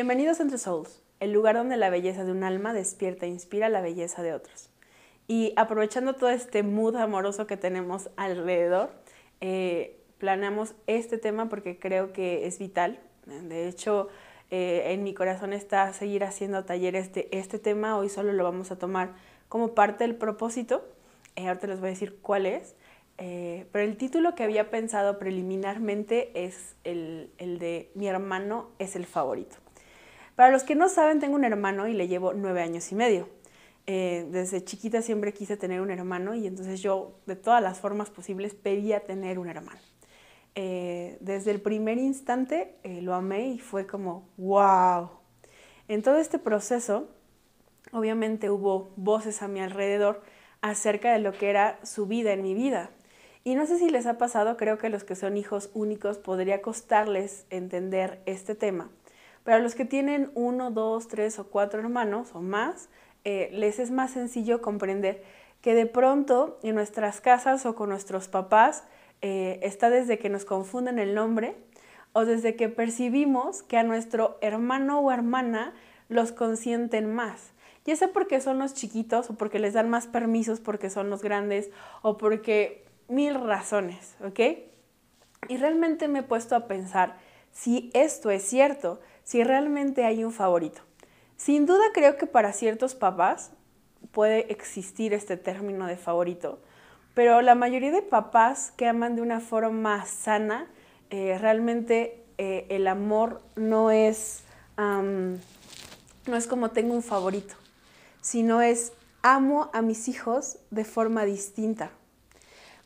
Bienvenidos Entre Souls, el lugar donde la belleza de un alma despierta e inspira la belleza de otros. Y aprovechando todo este mood amoroso que tenemos alrededor, eh, planeamos este tema porque creo que es vital. De hecho, eh, en mi corazón está seguir haciendo talleres de este tema. Hoy solo lo vamos a tomar como parte del propósito. Eh, ahorita les voy a decir cuál es. pero el título que había pensado preliminarmente es el, el de Mi hermano es el favorito. Para los que no saben, tengo un hermano y le llevo nueve años y medio. Eh, desde chiquita siempre quise tener un hermano y entonces yo de todas las formas posibles pedía tener un hermano. Eh, desde el primer instante eh, lo amé y fue como, wow. En todo este proceso, obviamente hubo voces a mi alrededor acerca de lo que era su vida en mi vida. Y no sé si les ha pasado, creo que los que son hijos únicos podría costarles entender este tema. Pero a los que tienen uno, dos, tres o cuatro hermanos o más, eh, les es más sencillo comprender que de pronto en nuestras casas o con nuestros papás eh, está desde que nos confunden el nombre o desde que percibimos que a nuestro hermano o hermana los consienten más. Ya sea porque son los chiquitos o porque les dan más permisos porque son los grandes o porque mil razones, ¿ok? Y realmente me he puesto a pensar si esto es cierto, si realmente hay un favorito. Sin duda creo que para ciertos papás puede existir este término de favorito, pero la mayoría de papás que aman de una forma sana, eh, realmente eh, el amor no es, no es como tengo un favorito, sino es amo a mis hijos de forma distinta.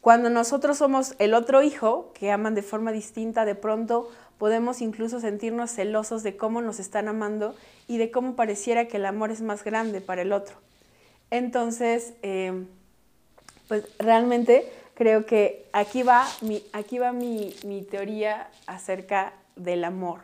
Cuando nosotros somos el otro hijo que aman de forma distinta, de pronto podemos incluso sentirnos celosos de cómo nos están amando y de cómo pareciera que el amor es más grande para el otro. Entonces, em, pues realmente creo que aquí va, mi, aquí va mi, mi teoría acerca del amor,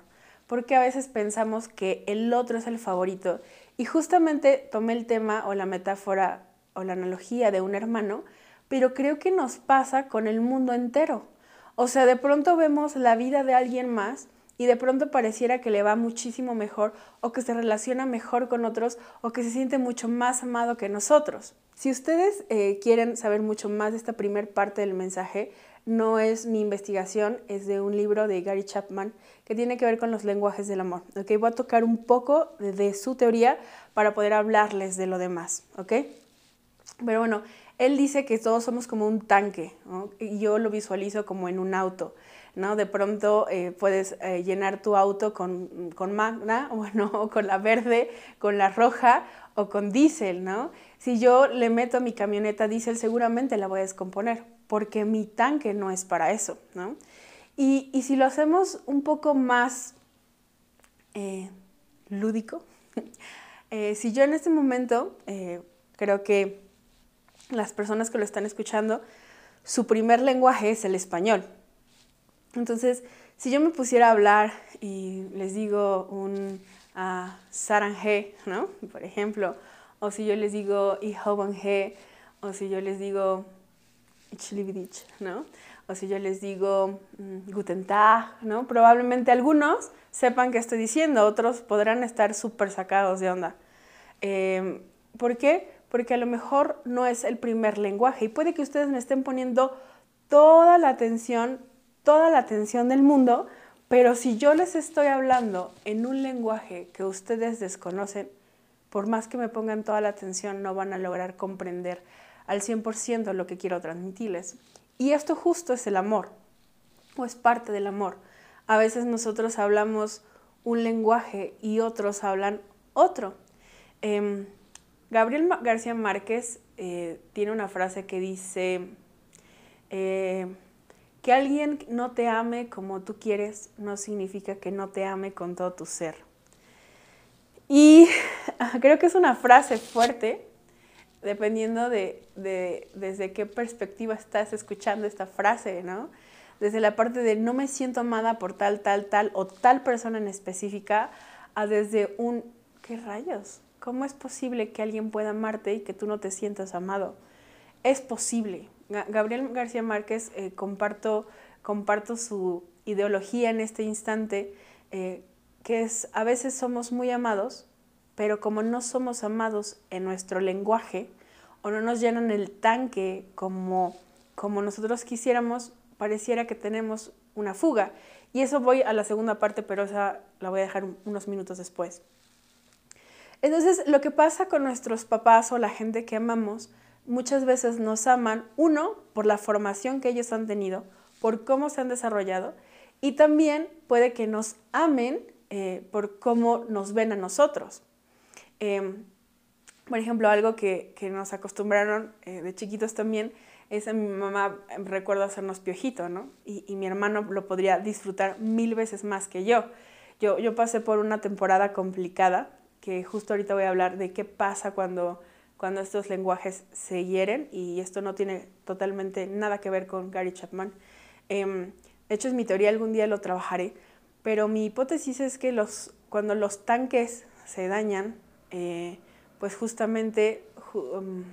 porque a veces pensamos que el otro es el favorito y justamente tomé el tema o la metáfora o la analogía de un hermano, pero creo que nos pasa con el mundo entero. O sea, de pronto vemos la vida de alguien más y de pronto pareciera que le va muchísimo mejor o que se relaciona mejor con otros o que se siente mucho más amado que nosotros. Si ustedes eh, quieren saber mucho más de esta primer parte del mensaje, no es mi investigación, es de un libro de Gary Chapman que tiene que ver con los lenguajes del amor. ¿ok? Voy a tocar un poco de, su teoría para poder hablarles de lo demás. ¿ok? Pero bueno, él dice que todos somos como un tanque, y yo lo visualizo como en un auto. ¿no? De pronto eh, puedes eh, llenar tu auto con, con Magna, bueno, con la verde, con la roja o con diésel, ¿no? Si yo le meto a mi camioneta diésel, seguramente la voy a descomponer, porque mi tanque no es para eso, ¿no? Y, y si lo hacemos un poco más eh, lúdico, si yo en este momento creo que las personas que lo están escuchando, su primer lenguaje es el español. Entonces, si yo me pusiera a hablar y les digo un uh, saranje, ¿no? Por ejemplo, o si yo les digo ihobanje, o si yo les digo ichlividich, ¿no? O si yo les digo mm, guten tag, ¿no? Probablemente algunos sepan qué estoy diciendo, otros podrán estar súper sacados de onda. Eh, ¿Por qué? Porque a lo mejor no es el primer lenguaje y puede que ustedes me estén poniendo toda la atención, toda la atención del mundo, pero si yo les estoy hablando en un lenguaje que ustedes desconocen, por más que me pongan toda la atención, no van a lograr comprender al 100% lo que quiero transmitirles. Y esto justo es el amor, o es parte del amor. A veces nosotros hablamos un lenguaje y otros hablan otro. Em, Gabriel García Márquez eh, tiene una frase que dice, eh, que alguien no te ame como tú quieres no significa que no te ame con todo tu ser. Y creo que es una frase fuerte, dependiendo de, de, desde qué perspectiva estás escuchando esta frase, ¿no? Desde la parte de no me siento amada por tal, tal, tal o tal persona en específica, a desde un, ¿qué rayos? ¿Cómo es posible que alguien pueda amarte y que tú no te sientas amado? Es posible. Gabriel García Márquez, eh, comparto, comparto su ideología en este instante. Eh, que es, a veces somos muy amados, pero como no somos amados en nuestro lenguaje o no nos llenan el tanque como, como nosotros quisiéramos, pareciera que tenemos una fuga. Y eso voy a la segunda parte, pero esa la voy a dejar unos minutos después. Entonces, lo que pasa con nuestros papás o la gente que amamos, muchas veces nos aman, uno, por la formación que ellos han tenido, por cómo se han desarrollado, y también puede que nos amen eh, por cómo nos ven a nosotros. Em, por ejemplo, algo que, nos acostumbraron eh, de chiquitos también es a mi mamá, em, recuerdo hacernos piojito, ¿no? Y, mi hermano lo podría disfrutar mil veces más que yo. yo. Yo pasé por una temporada complicada, que justo ahorita voy a hablar de qué pasa cuando, cuando estos lenguajes se hieren, y esto no tiene totalmente nada que ver con Gary Chapman. Em, de hecho, es mi teoría, algún día lo trabajaré, pero mi hipótesis es que los, cuando los tanques se dañan, eh, pues justamente um,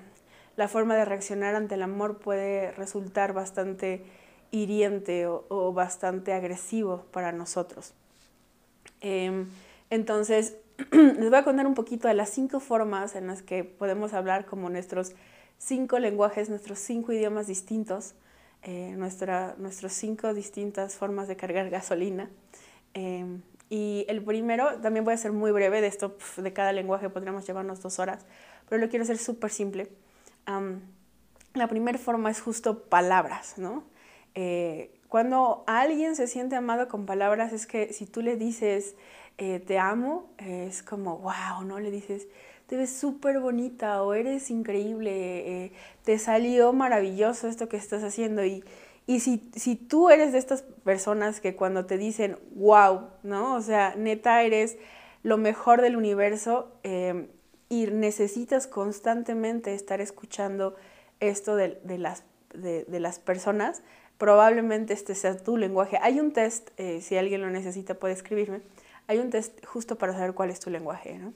la forma de reaccionar ante el amor puede resultar bastante hiriente o, bastante agresivo para nosotros. Em, entonces, les voy a contar un poquito de las cinco formas en las que podemos hablar como nuestros cinco lenguajes, nuestros cinco idiomas distintos, eh, nuestra, nuestras cinco distintas formas de cargar gasolina. Em, y el primero, también voy a ser muy breve, de esto, de cada lenguaje podríamos llevarnos dos horas, pero lo quiero hacer súper simple. la primera forma es justo palabras, ¿no? Eh, cuando alguien se siente amado con palabras, es que si tú le dices eh, te amo, es como, wow, ¿no? Le dices, te ves súper bonita o eres increíble, eh, te salió maravilloso esto que estás haciendo y y si, si tú eres de estas personas que cuando te dicen, wow, ¿no? O sea, neta, eres lo mejor del universo em, y necesitas constantemente estar escuchando esto de, las, de, las personas, probablemente este sea tu lenguaje. Hay un test, eh, si alguien lo necesita puede escribirme, hay un test justo para saber cuál es tu lenguaje, ¿no?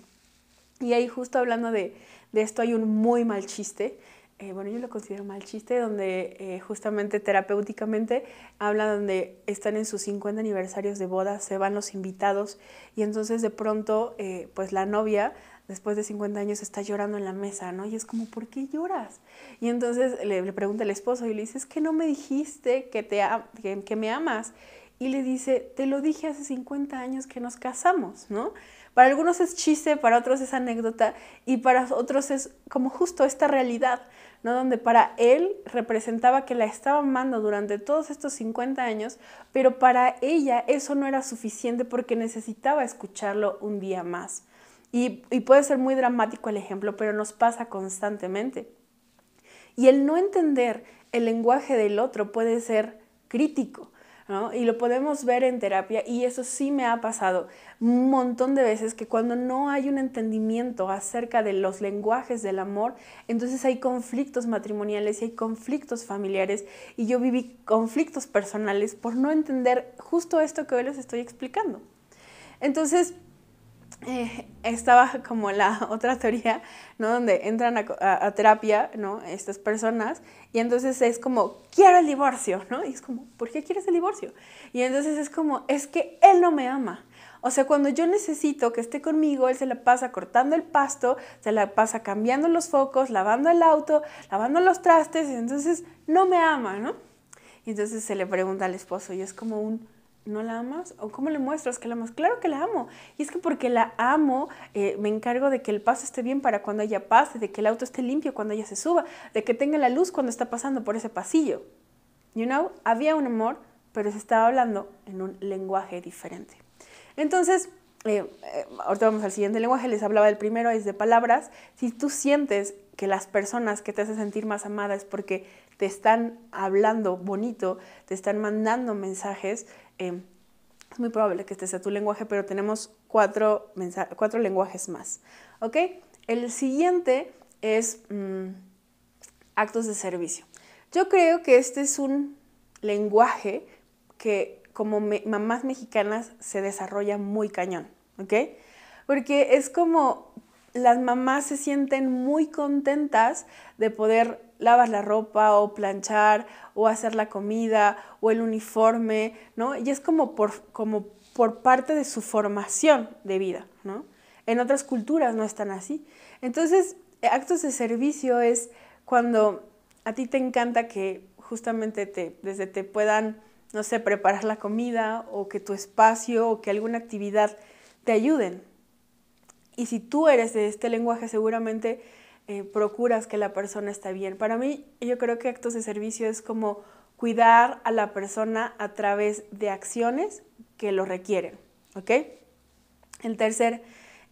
Y ahí justo hablando de, de esto hay un muy mal chiste eh, bueno, yo lo considero mal chiste, donde eh, justamente terapéuticamente habla donde están en sus 50 aniversarios de boda, se van los invitados y entonces de pronto pues la novia después de 50 años está llorando en la mesa, ¿no? Y es como, ¿por qué lloras? Y entonces le, pregunta el esposo y le dice, es que no me dijiste que, te, que me amas. Y le dice, te lo dije hace 50 años que nos casamos, ¿no? Para algunos es chiste, para otros es anécdota y para otros es como justo esta realidad, ¿no? Donde para él representaba que la estaba amando durante todos estos 50 años, pero para ella eso no era suficiente porque necesitaba escucharlo un día más. Y, y puede ser muy dramático el ejemplo, pero nos pasa constantemente. Y el no entender el lenguaje del otro puede ser crítico. Y lo podemos ver en terapia y eso sí me ha pasado un montón de veces que cuando no hay un entendimiento acerca de los lenguajes del amor, entonces hay conflictos matrimoniales y hay conflictos familiares y yo viví conflictos personales por no entender justo esto que hoy les estoy explicando. Entonces, eh, estaba como la otra teoría, ¿no? Donde entran a, terapia, ¿no? Estas personas, y entonces es como, quiero el divorcio, ¿no? Y es como, ¿por qué quieres el divorcio? Y entonces es como, es que él no me ama. O sea, cuando yo necesito que esté conmigo, él se la pasa cortando el pasto, se la pasa cambiando los focos, lavando el auto, lavando los trastes, entonces no me ama, ¿no? Y entonces se le pregunta al esposo, y es como un, ¿No la amas? ¿O cómo le muestras que la amas? Claro que la amo. Y es que porque la amo, eh, me encargo de que el paso esté bien para cuando ella pase, de que el auto esté limpio cuando ella se suba, de que tenga la luz cuando está pasando por ese pasillo. You know, había un amor, pero se estaba hablando en un lenguaje diferente. Entonces, eh, eh, ahorita vamos al siguiente lenguaje, les hablaba del primero, es de palabras. Si tú sientes que las personas que te hacen sentir más amada es porque te están hablando bonito, te están mandando mensajes, Em, es muy probable que este sea tu lenguaje, pero tenemos cuatro, lenguajes más. ¿Ok? El siguiente es mm, actos de servicio. Yo creo que este es un lenguaje que como mamás mexicanas se desarrolla muy cañón, ¿ok? Porque es como las mamás se sienten muy contentas de poder lavas la ropa o planchar o hacer la comida o el uniforme, ¿no? Y es como por, como por parte de su formación de vida, ¿no? En otras culturas no están así. Entonces, actos de servicio es cuando a ti te encanta que justamente te, desde te puedan, no sé, preparar la comida o que tu espacio o que alguna actividad te ayuden. Y si tú eres de este lenguaje, seguramente eh, procuras que la persona esté bien. Para mí, yo creo que actos de servicio es como cuidar a la persona a través de acciones que lo requieren. ¿Ok? El tercer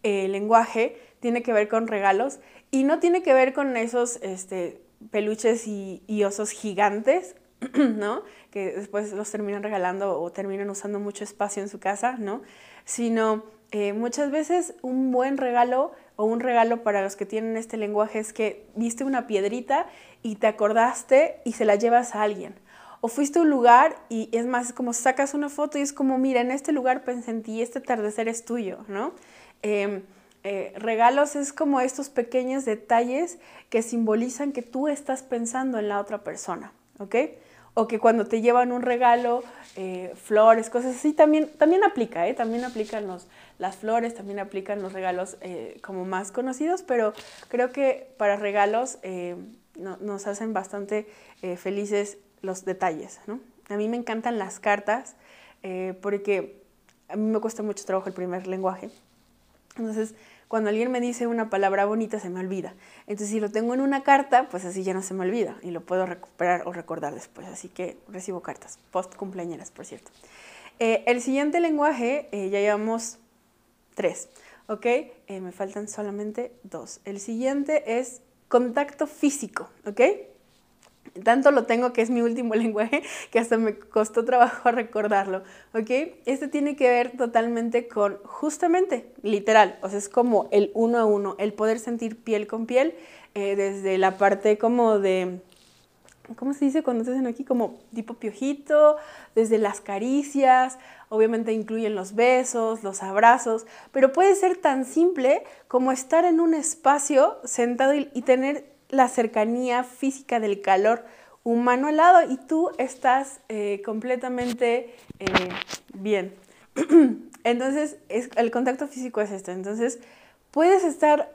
eh, lenguaje tiene que ver con regalos y no tiene que ver con esos este, peluches y, osos gigantes, ¿no? Que después los terminan regalando o terminan usando mucho espacio en su casa, ¿no? Sino eh, muchas veces un buen regalo o un regalo para los que tienen este lenguaje es que viste una piedrita y te acordaste y se la llevas a alguien. O fuiste a un lugar y es más, es como sacas una foto y es como, mira, en este lugar pensé en ti, este atardecer es tuyo, ¿no? Em, eh, regalos es como estos pequeños detalles que simbolizan que tú estás pensando en la otra persona, ¿ok? O que cuando te llevan un regalo, eh, flores, cosas así, también, también aplica, ¿eh? También aplican los, las flores, también aplican los regalos eh, como más conocidos, pero creo que para regalos nos hacen bastante felices los detalles, ¿no? A mí me encantan las cartas porque a mí me cuesta mucho trabajo el primer lenguaje. Entonces, cuando alguien me dice una palabra bonita, se me olvida. Entonces, si lo tengo en una carta, pues así ya no se me olvida y lo puedo recuperar o recordar después. Así que recibo cartas, post cumpleañeras, por cierto. Eh, el siguiente lenguaje, eh, ya llevamos tres, ¿ok? Eh, me faltan solamente dos. El siguiente es contacto físico, ¿ok? Tanto lo tengo que es mi último lenguaje que hasta me costó trabajo recordarlo, ¿ok? Este tiene que ver totalmente con justamente, literal, o sea, es como el uno a uno, el poder sentir piel con piel, eh, desde la parte como de, ¿cómo se dice cuando te hacen aquí? Como tipo piojito, desde las caricias, obviamente incluyen los besos, los abrazos, pero puede ser tan simple como estar en un espacio sentado y tener la cercanía física del calor humano al lado y tú estás eh, completamente eh, bien. Entonces, el contacto físico es esto. Entonces, puedes estar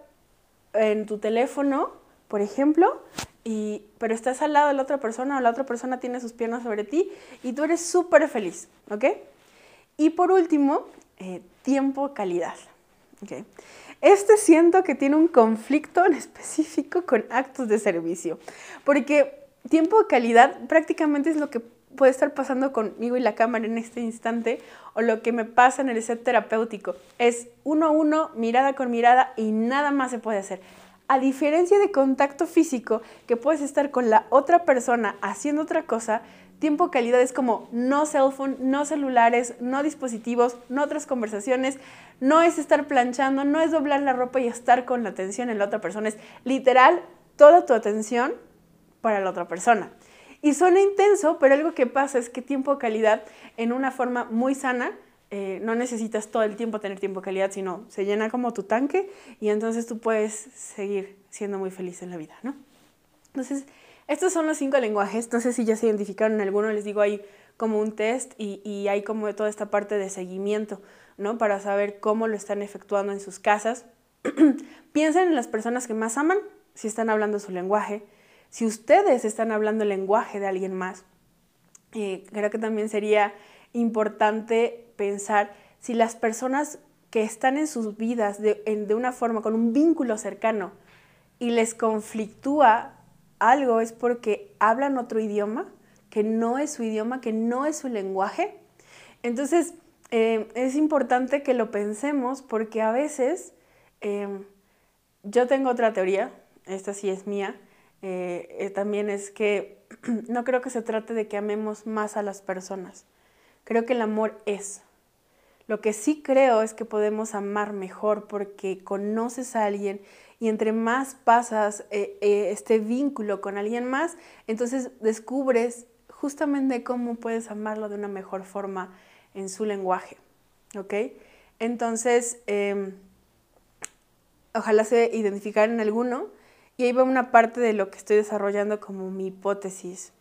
en tu teléfono, por ejemplo, y, pero estás al lado de la otra persona o la otra persona tiene sus piernas sobre ti y tú eres súper feliz, ¿ok? Y por último, eh, tiempo calidad, ¿ok? Este siento que tiene un conflicto en específico con actos de servicio, porque tiempo de calidad prácticamente es lo que puede estar pasando conmigo y la cámara en este instante o lo que me pasa en el set terapéutico. Es uno a uno, mirada con mirada y nada más se puede hacer. A diferencia de contacto físico, que puedes estar con la otra persona haciendo otra cosa, tiempo calidad es como no cell phone, no celulares, no dispositivos, no otras conversaciones, no es estar planchando, no es doblar la ropa y estar con la atención en la otra persona, es literal toda tu atención para la otra persona. Y suena intenso, pero algo que pasa es que tiempo calidad en una forma muy sana, eh, no necesitas todo el tiempo tener tiempo calidad, sino se llena como tu tanque y entonces tú puedes seguir siendo muy feliz en la vida, ¿no? Entonces, estos son los cinco lenguajes. No sé si ya se identificaron en alguno, les digo, hay como un test y, hay como toda esta parte de seguimiento, ¿no? Para saber cómo lo están efectuando en sus casas. Piensen en las personas que más aman, si están hablando su lenguaje. Si ustedes están hablando el lenguaje de alguien más, eh, creo que también sería importante pensar si las personas que están en sus vidas de, de una forma, con un vínculo cercano, y les conflictúa algo es porque hablan otro idioma, que no es su idioma, que no es su lenguaje. Entonces, eh, es importante que lo pensemos porque a veces eh, yo tengo otra teoría, esta sí es mía, eh, también es que no creo que se trate de que amemos más a las personas, creo que el amor es. Lo que sí creo es que podemos amar mejor porque conoces a alguien y entre más pasas eh, eh, este vínculo con alguien más, entonces descubres justamente cómo puedes amarlo de una mejor forma en su lenguaje. ¿Ok? Entonces, em, ojalá se identificar en alguno. Y ahí va una parte de lo que estoy desarrollando como mi hipótesis.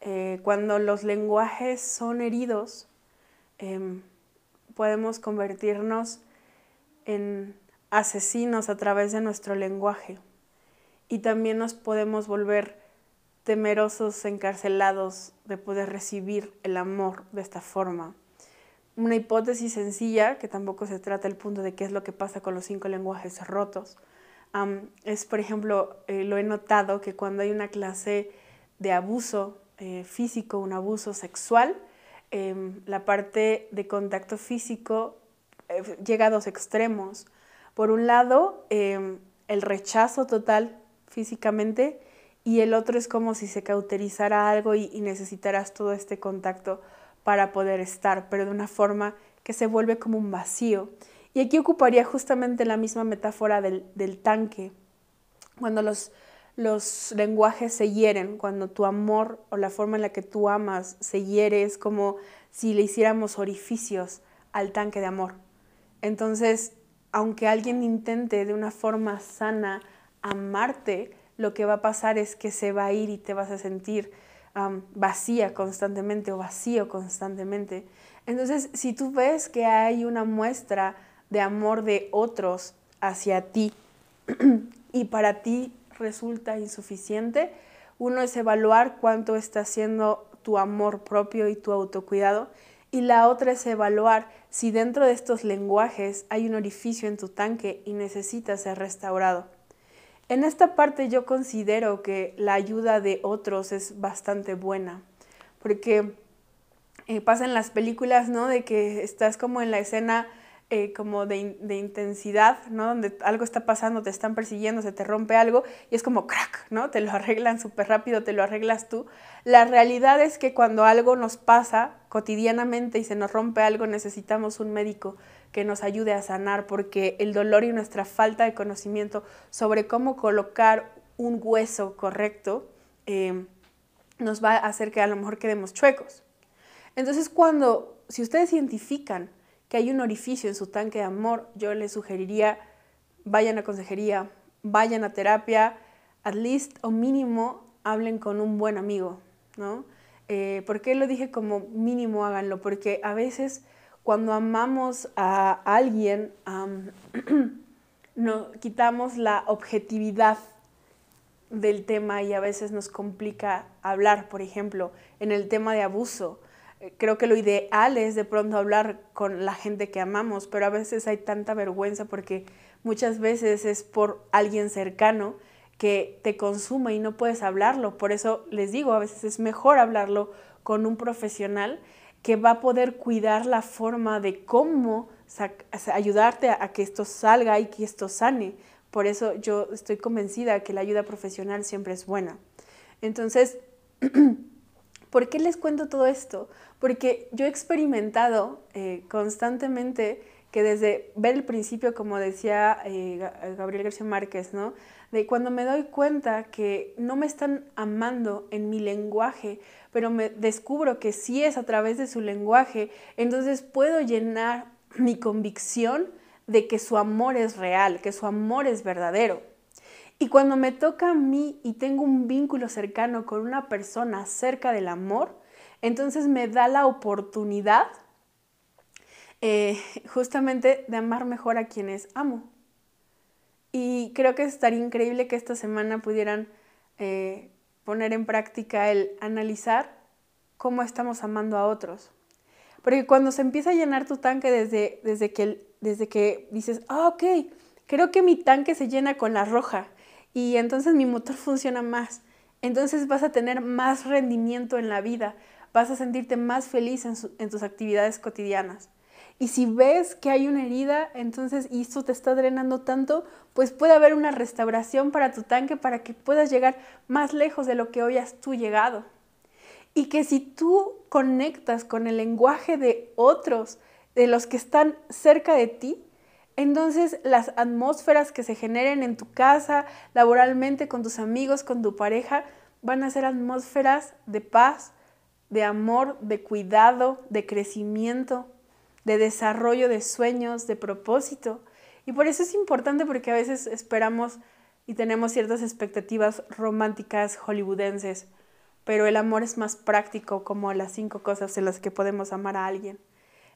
Eh, cuando los lenguajes son heridos, em, podemos convertirnos en asesinos a través de nuestro lenguaje y también nos podemos volver temerosos, encarcelados de poder recibir el amor de esta forma. Una hipótesis sencilla, que tampoco se trata el punto de qué es lo que pasa con los cinco lenguajes rotos, es, por ejemplo, eh, lo he notado que cuando hay una clase de abuso eh, físico, un abuso sexual, em, la parte de contacto físico eh, llega a dos extremos. Por un lado, em, el rechazo total físicamente y el otro es como si se cauterizara algo y, necesitaras todo este contacto para poder estar, pero de una forma que se vuelve como un vacío. Y aquí ocuparía justamente la misma metáfora del, tanque, cuando los, los lenguajes se hieren, cuando tu amor o la forma en la que tú amas se hiere, es como si le hiciéramos orificios al tanque de amor. Entonces, aunque alguien intente de una forma sana amarte, lo que va a pasar es que se va a ir y te vas a sentir vacía constantemente o vacío constantemente. Entonces, si tú ves que hay una muestra de amor de otros hacia ti y para ti resulta insuficiente, uno es evaluar cuánto está haciendo tu amor propio y tu autocuidado y la otra es evaluar si dentro de estos lenguajes hay un orificio en tu tanque y necesita ser restaurado. En esta parte yo considero que la ayuda de otros es bastante buena, porque eh, pasa en las películas, ¿no? De que estás como en la escena eh, como de, intensidad, ¿no? Donde algo está pasando, te están persiguiendo, se te rompe algo y es como crack, ¿no? Te lo arreglan súper rápido, te lo arreglas tú. La realidad es que cuando algo nos pasa cotidianamente y se nos rompe algo, necesitamos un médico que nos ayude a sanar, porque el dolor y nuestra falta de conocimiento sobre cómo colocar un hueso correcto eh, nos va a hacer que a lo mejor quedemos chuecos. Entonces, cuando, si ustedes identifican que hay un orificio en su tanque de amor, yo les sugeriría, vayan a consejería, vayan a terapia, at least o mínimo hablen con un buen amigo, ¿no? Eh, ¿Por qué lo dije como mínimo háganlo? Porque a veces cuando amamos a alguien, no, quitamos la objetividad del tema y a veces nos complica hablar, por ejemplo, en el tema de abuso. Creo que lo ideal es de pronto hablar con la gente que amamos, pero a veces hay tanta vergüenza porque muchas veces es por alguien cercano que te consume y no puedes hablarlo. Por eso les digo, a veces es mejor hablarlo con un profesional que va a poder cuidar la forma de cómo ayudarte a, que esto salga y que esto sane. Por eso yo estoy convencida que la ayuda profesional siempre es buena. Entonces, ¿por qué les cuento todo esto? Porque yo he experimentado eh, constantemente que desde ver el principio, como decía eh, Gabriel García Márquez, ¿no? De cuando me doy cuenta que no me están amando en mi lenguaje, pero me descubro que sí es a través de su lenguaje, entonces puedo llenar mi convicción de que su amor es real, que su amor es verdadero. Y cuando me toca a mí y tengo un vínculo cercano con una persona cerca del amor, entonces me da la oportunidad eh, justamente de amar mejor a quienes amo. Y creo que estaría increíble que esta semana pudieran eh, poner en práctica el analizar cómo estamos amando a otros. Porque cuando se empieza a llenar tu tanque desde, desde, que, desde que dices, ah, ok, creo que mi tanque se llena con la roja y entonces mi motor funciona más. Entonces vas a tener más rendimiento en la vida, vas a sentirte más feliz en, en tus actividades cotidianas. Y si ves que hay una herida, entonces, y esto te está drenando tanto, pues puede haber una restauración para tu tanque para que puedas llegar más lejos de lo que hoy has tú llegado. Y que si tú conectas con el lenguaje de otros, de los que están cerca de ti, entonces las atmósferas que se generen en tu casa, laboralmente, con tus amigos, con tu pareja, van a ser atmósferas de paz, de amor, de cuidado, de crecimiento, de desarrollo de sueños, de propósito. Y por eso es importante porque a veces esperamos y tenemos ciertas expectativas románticas hollywoodenses, pero el amor es más práctico como las cinco cosas en las que podemos amar a alguien.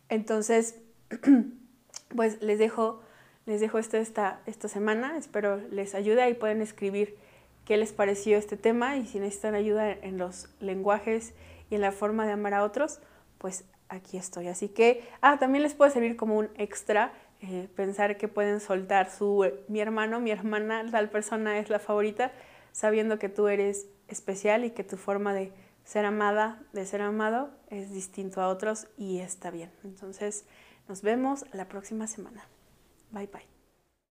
Entonces, pues les dejo, les dejo esto esta, esta semana. Espero les ayude y pueden escribir qué les pareció este tema y si necesitan ayuda en los lenguajes y en la forma de amar a otros, pues aquí estoy. Así que, ah, también les puede servir como un extra eh, pensar que pueden soltar su, mi hermano, mi hermana, tal persona es la favorita, sabiendo que tú eres especial y que tu forma de ser amada, de ser amado, es distinto a otros y está bien. Entonces, nos vemos la próxima semana. Bye bye.